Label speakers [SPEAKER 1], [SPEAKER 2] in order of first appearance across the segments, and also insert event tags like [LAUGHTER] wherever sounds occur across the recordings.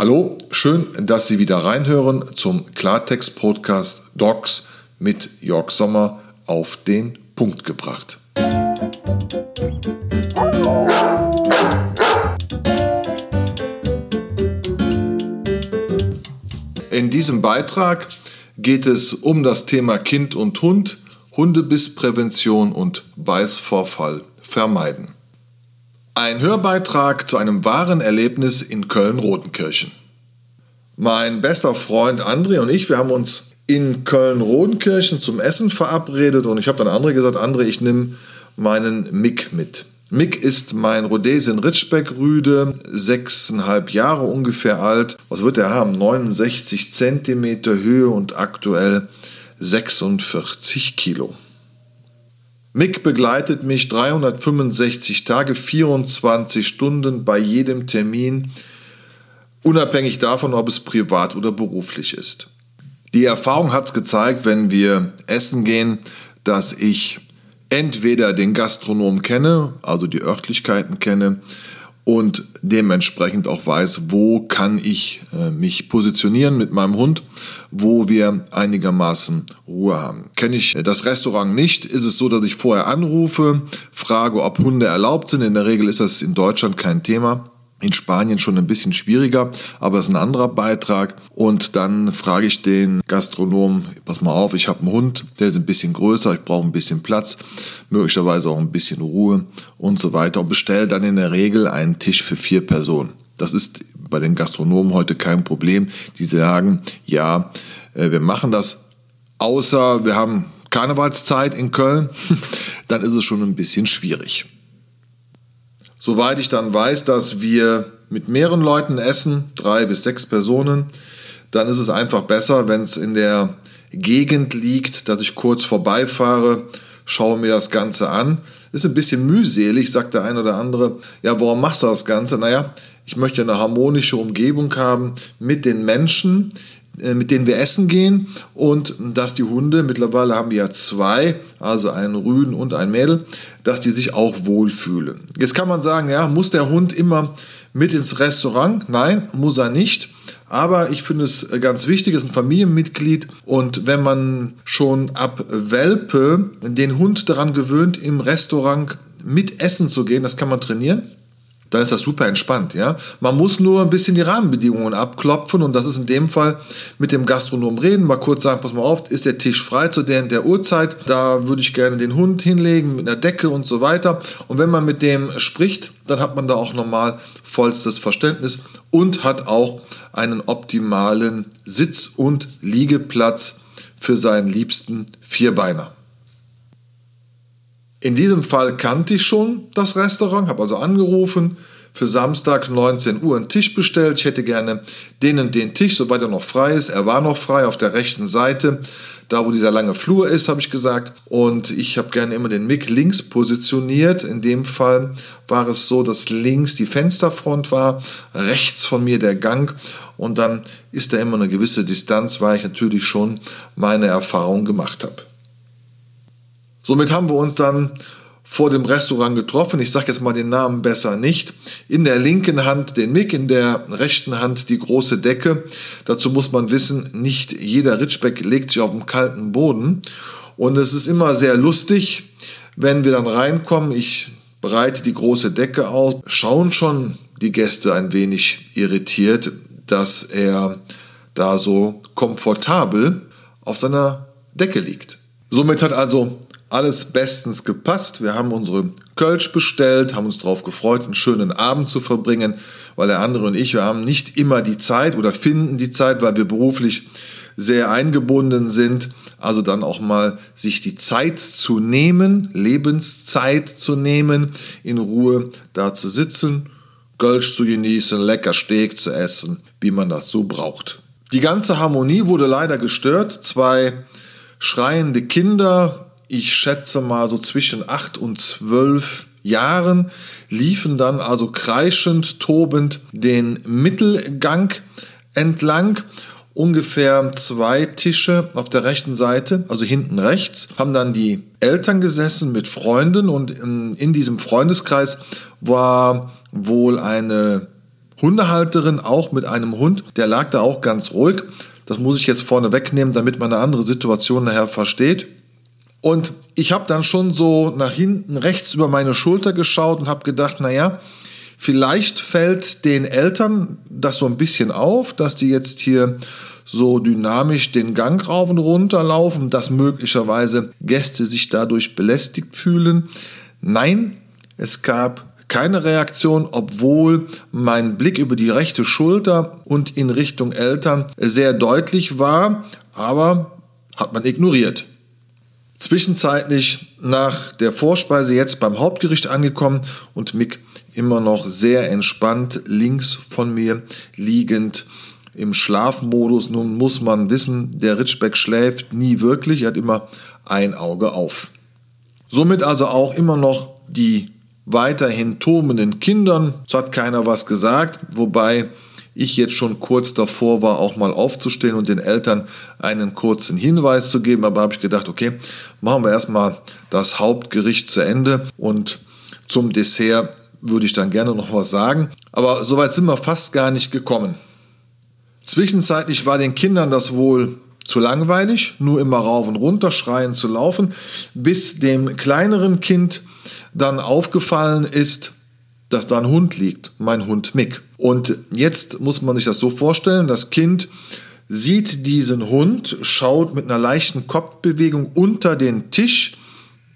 [SPEAKER 1] Hallo, schön, dass Sie wieder reinhören zum Klartext-Podcast Docs mit Jörg Sommer auf den Punkt gebracht. In diesem Beitrag geht es um das Thema Kind und Hund, Hundebissprävention und Beißvorfall vermeiden. Ein Hörbeitrag zu einem wahren Erlebnis in Köln-Rodenkirchen. Mein bester Freund André und ich, wir haben uns in Köln-Rodenkirchen zum Essen verabredet und ich habe dann André gesagt, André, ich nehme meinen Mick mit. Mick ist mein Rhodesien Ritschbeck-Rüde, sechseinhalb Jahre ungefähr alt. Was wird er haben? 69 Zentimeter Höhe und aktuell 46 Kilo. Mick begleitet mich 365 Tage, 24 Stunden bei jedem Termin, unabhängig davon, ob es privat oder beruflich ist. Die Erfahrung hat es gezeigt, wenn wir essen gehen, dass ich entweder den Gastronom kenne, also die Örtlichkeiten kenne, und dementsprechend auch weiß, wo kann ich äh, mich positionieren mit meinem Hund, wo wir einigermaßen Ruhe haben. Kenne ich das Restaurant nicht, ist es so, dass ich vorher anrufe, frage, ob Hunde erlaubt sind. In der Regel ist das in Deutschland kein Thema in Spanien schon ein bisschen schwieriger, aber es ist ein anderer Beitrag. Und dann frage ich den Gastronomen, pass mal auf, ich habe einen Hund, der ist ein bisschen größer, ich brauche ein bisschen Platz, möglicherweise auch ein bisschen Ruhe und so weiter und bestelle dann in der Regel einen Tisch für vier Personen. Das ist bei den Gastronomen heute kein Problem. Die sagen, ja, äh, wir machen das, außer wir haben Karnevalszeit in Köln, [LAUGHS] dann ist es schon ein bisschen schwierig. Soweit ich dann weiß, dass wir mit mehreren Leuten essen, drei bis sechs Personen, dann ist es einfach besser, wenn es in der Gegend liegt, dass ich kurz vorbeifahre, schaue mir das Ganze an. Ist ein bisschen mühselig, sagt der ein oder andere. Ja, warum machst du das Ganze? Naja, ich möchte eine harmonische Umgebung haben mit den Menschen, mit denen wir essen gehen und dass die Hunde, mittlerweile haben wir ja zwei, also einen Rüden und ein Mädel, dass die sich auch wohlfühlen. Jetzt kann man sagen, ja, muss der Hund immer mit ins Restaurant? Nein, muss er nicht. Aber ich finde es ganz wichtig, es ist ein Familienmitglied und wenn man schon ab Welpe den Hund daran gewöhnt, im Restaurant mit essen zu gehen, das kann man trainieren dann ist das super entspannt. Ja? Man muss nur ein bisschen die Rahmenbedingungen abklopfen und das ist in dem Fall mit dem Gastronom reden, mal kurz sagen, pass mal auf, ist der Tisch frei zu der, der Uhrzeit, da würde ich gerne den Hund hinlegen mit einer Decke und so weiter. Und wenn man mit dem spricht, dann hat man da auch normal vollstes Verständnis und hat auch einen optimalen Sitz- und Liegeplatz für seinen liebsten Vierbeiner. In diesem Fall kannte ich schon das Restaurant, habe also angerufen, für Samstag 19 Uhr einen Tisch bestellt. Ich hätte gerne den und den Tisch, soweit er noch frei ist. Er war noch frei auf der rechten Seite, da wo dieser lange Flur ist, habe ich gesagt. Und ich habe gerne immer den Mick links positioniert. In dem Fall war es so, dass links die Fensterfront war, rechts von mir der Gang. Und dann ist da immer eine gewisse Distanz, weil ich natürlich schon meine Erfahrung gemacht habe. Somit haben wir uns dann vor dem Restaurant getroffen. Ich sage jetzt mal den Namen besser nicht. In der linken Hand den Mick, in der rechten Hand die große Decke. Dazu muss man wissen, nicht jeder Ritschbeck legt sich auf dem kalten Boden. Und es ist immer sehr lustig, wenn wir dann reinkommen. Ich breite die große Decke aus. Schauen schon die Gäste ein wenig irritiert, dass er da so komfortabel auf seiner Decke liegt. Somit hat also alles bestens gepasst. Wir haben unsere Kölsch bestellt, haben uns darauf gefreut, einen schönen Abend zu verbringen, weil der andere und ich, wir haben nicht immer die Zeit oder finden die Zeit, weil wir beruflich sehr eingebunden sind. Also dann auch mal sich die Zeit zu nehmen, Lebenszeit zu nehmen, in Ruhe da zu sitzen, Kölsch zu genießen, lecker Steak zu essen, wie man das so braucht. Die ganze Harmonie wurde leider gestört. Zwei schreiende Kinder, ich schätze mal so zwischen acht und zwölf Jahren, liefen dann also kreischend, tobend den Mittelgang entlang. Ungefähr zwei Tische auf der rechten Seite, also hinten rechts, haben dann die Eltern gesessen mit Freunden und in, in diesem Freundeskreis war wohl eine Hundehalterin auch mit einem Hund, der lag da auch ganz ruhig. Das muss ich jetzt vorne wegnehmen, damit man eine andere Situation nachher versteht. Und ich habe dann schon so nach hinten rechts über meine Schulter geschaut und habe gedacht, naja, vielleicht fällt den Eltern das so ein bisschen auf, dass die jetzt hier so dynamisch den Gang rauf und runter laufen, dass möglicherweise Gäste sich dadurch belästigt fühlen. Nein, es gab keine Reaktion, obwohl mein Blick über die rechte Schulter und in Richtung Eltern sehr deutlich war, aber hat man ignoriert. Zwischenzeitlich nach der Vorspeise jetzt beim Hauptgericht angekommen und Mick immer noch sehr entspannt links von mir liegend im Schlafmodus. Nun muss man wissen, der Ritschbeck schläft nie wirklich, er hat immer ein Auge auf. Somit also auch immer noch die weiterhin turmenden Kindern. Es hat keiner was gesagt, wobei ich jetzt schon kurz davor war, auch mal aufzustehen und den Eltern einen kurzen Hinweis zu geben. Aber habe ich gedacht, okay, machen wir erstmal das Hauptgericht zu Ende und zum Dessert würde ich dann gerne noch was sagen. Aber soweit sind wir fast gar nicht gekommen. Zwischenzeitlich war den Kindern das wohl zu langweilig, nur immer rauf und runter schreien zu laufen, bis dem kleineren Kind dann aufgefallen ist, dass da ein Hund liegt, mein Hund Mick. Und jetzt muss man sich das so vorstellen, das Kind sieht diesen Hund, schaut mit einer leichten Kopfbewegung unter den Tisch,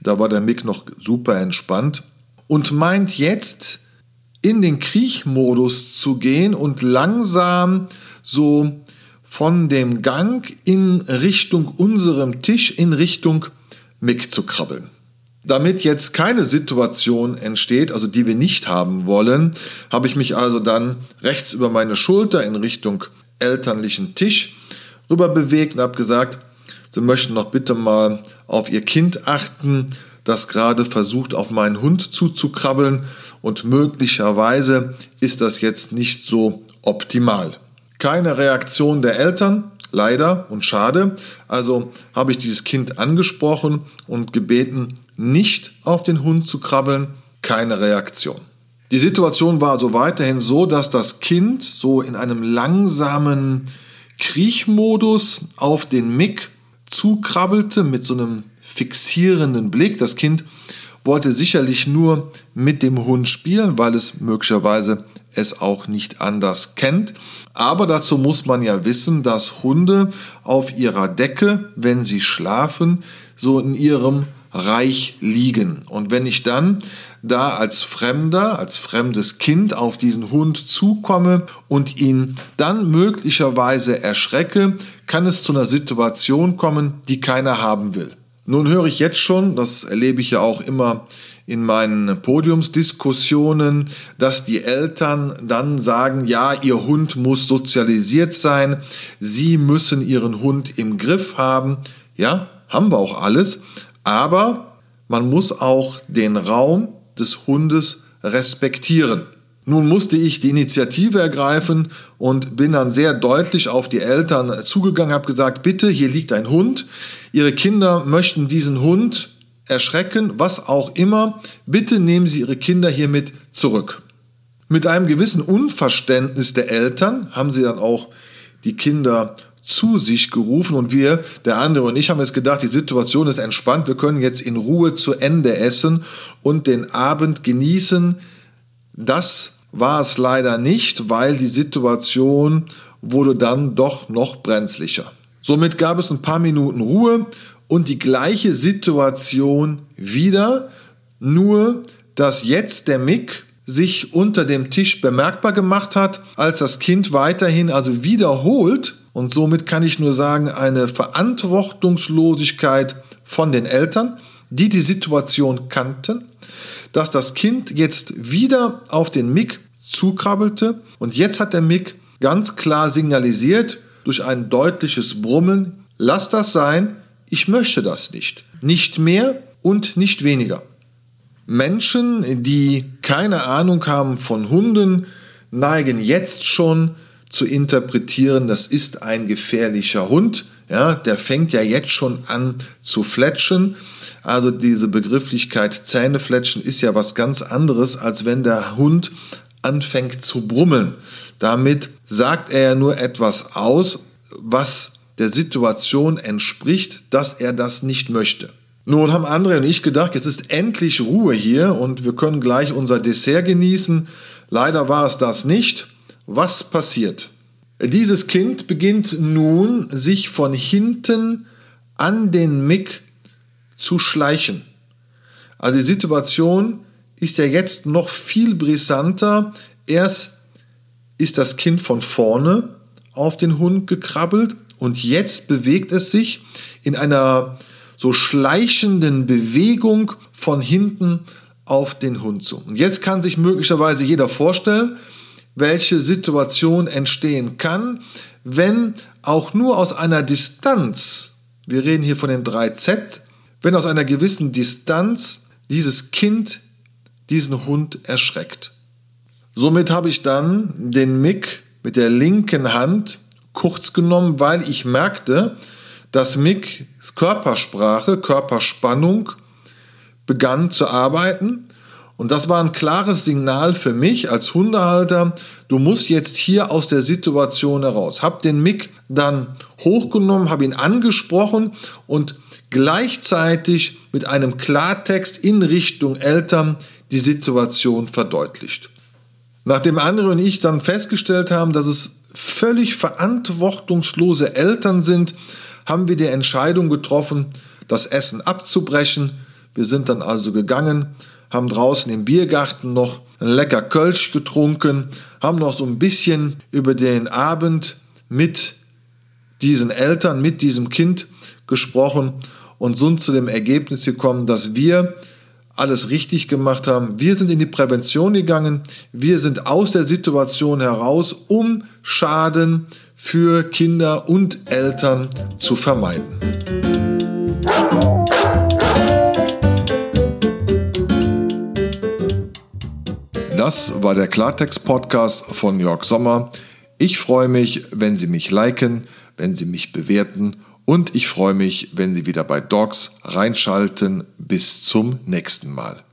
[SPEAKER 1] da war der Mick noch super entspannt, und meint jetzt in den Kriechmodus zu gehen und langsam so von dem Gang in Richtung unserem Tisch, in Richtung Mick zu krabbeln. Damit jetzt keine Situation entsteht, also die wir nicht haben wollen, habe ich mich also dann rechts über meine Schulter in Richtung elterlichen Tisch rüber bewegt und habe gesagt, Sie möchten noch bitte mal auf Ihr Kind achten, das gerade versucht, auf meinen Hund zuzukrabbeln und möglicherweise ist das jetzt nicht so optimal. Keine Reaktion der Eltern, leider und schade. Also habe ich dieses Kind angesprochen und gebeten, nicht auf den Hund zu krabbeln. Keine Reaktion. Die Situation war also weiterhin so, dass das Kind so in einem langsamen Kriechmodus auf den Mick zukrabbelte mit so einem fixierenden Blick. Das Kind wollte sicherlich nur mit dem Hund spielen, weil es möglicherweise es auch nicht anders kennt. Aber dazu muss man ja wissen, dass Hunde auf ihrer Decke, wenn sie schlafen, so in ihrem Reich liegen. Und wenn ich dann da als Fremder, als fremdes Kind auf diesen Hund zukomme und ihn dann möglicherweise erschrecke, kann es zu einer Situation kommen, die keiner haben will. Nun höre ich jetzt schon, das erlebe ich ja auch immer in meinen Podiumsdiskussionen, dass die Eltern dann sagen, ja, ihr Hund muss sozialisiert sein, sie müssen ihren Hund im Griff haben. Ja, haben wir auch alles, aber man muss auch den Raum des Hundes respektieren. Nun musste ich die Initiative ergreifen und bin dann sehr deutlich auf die Eltern zugegangen, habe gesagt, bitte, hier liegt ein Hund, Ihre Kinder möchten diesen Hund erschrecken, was auch immer, bitte nehmen Sie Ihre Kinder hiermit zurück. Mit einem gewissen Unverständnis der Eltern haben sie dann auch die Kinder zu sich gerufen und wir, der andere und ich, haben jetzt gedacht, die Situation ist entspannt, wir können jetzt in Ruhe zu Ende essen und den Abend genießen. Das war es leider nicht, weil die Situation wurde dann doch noch brenzlicher. Somit gab es ein paar Minuten Ruhe und die gleiche Situation wieder, nur dass jetzt der Mick sich unter dem Tisch bemerkbar gemacht hat, als das Kind weiterhin also wiederholt und somit kann ich nur sagen, eine Verantwortungslosigkeit von den Eltern, die die Situation kannten, dass das Kind jetzt wieder auf den Mick zukrabbelte und jetzt hat der Mick ganz klar signalisiert durch ein deutliches Brummen, lass das sein, ich möchte das nicht. Nicht mehr und nicht weniger. Menschen, die keine Ahnung haben von Hunden, neigen jetzt schon zu interpretieren, das ist ein gefährlicher Hund. Ja, der fängt ja jetzt schon an zu fletschen. Also diese Begrifflichkeit Zähnefletschen ist ja was ganz anderes, als wenn der Hund anfängt zu brummeln. Damit sagt er ja nur etwas aus, was der Situation entspricht, dass er das nicht möchte. Nun haben André und ich gedacht, jetzt ist endlich Ruhe hier und wir können gleich unser Dessert genießen. Leider war es das nicht. Was passiert? Dieses Kind beginnt nun, sich von hinten an den Mick zu schleichen. Also die Situation ist ja jetzt noch viel brisanter. Erst ist das Kind von vorne auf den Hund gekrabbelt und jetzt bewegt es sich in einer so schleichenden Bewegung von hinten auf den Hund zu. Und jetzt kann sich möglicherweise jeder vorstellen, welche Situation entstehen kann, wenn auch nur aus einer Distanz, wir reden hier von den 3Z, wenn aus einer gewissen Distanz dieses Kind diesen Hund erschreckt. Somit habe ich dann den Mick mit der linken Hand kurz genommen, weil ich merkte, dass Micks Körpersprache, Körperspannung begann zu arbeiten. Und das war ein klares Signal für mich als Hundehalter, du musst jetzt hier aus der Situation heraus. Hab den Mick dann hochgenommen, habe ihn angesprochen und gleichzeitig mit einem Klartext in Richtung Eltern die Situation verdeutlicht. Nachdem andere und ich dann festgestellt haben, dass es völlig verantwortungslose Eltern sind, haben wir die Entscheidung getroffen, das Essen abzubrechen. Wir sind dann also gegangen, haben draußen im Biergarten noch ein lecker Kölsch getrunken, haben noch so ein bisschen über den Abend mit diesen Eltern, mit diesem Kind gesprochen und sind zu dem Ergebnis gekommen, dass wir alles richtig gemacht haben. Wir sind in die Prävention gegangen. Wir sind aus der Situation heraus, um Schaden für Kinder und Eltern zu vermeiden. Das war der Klartext-Podcast von Jörg Sommer. Ich freue mich, wenn Sie mich liken, wenn Sie mich bewerten und ich freue mich, wenn Sie wieder bei Dogs reinschalten. Bis zum nächsten Mal.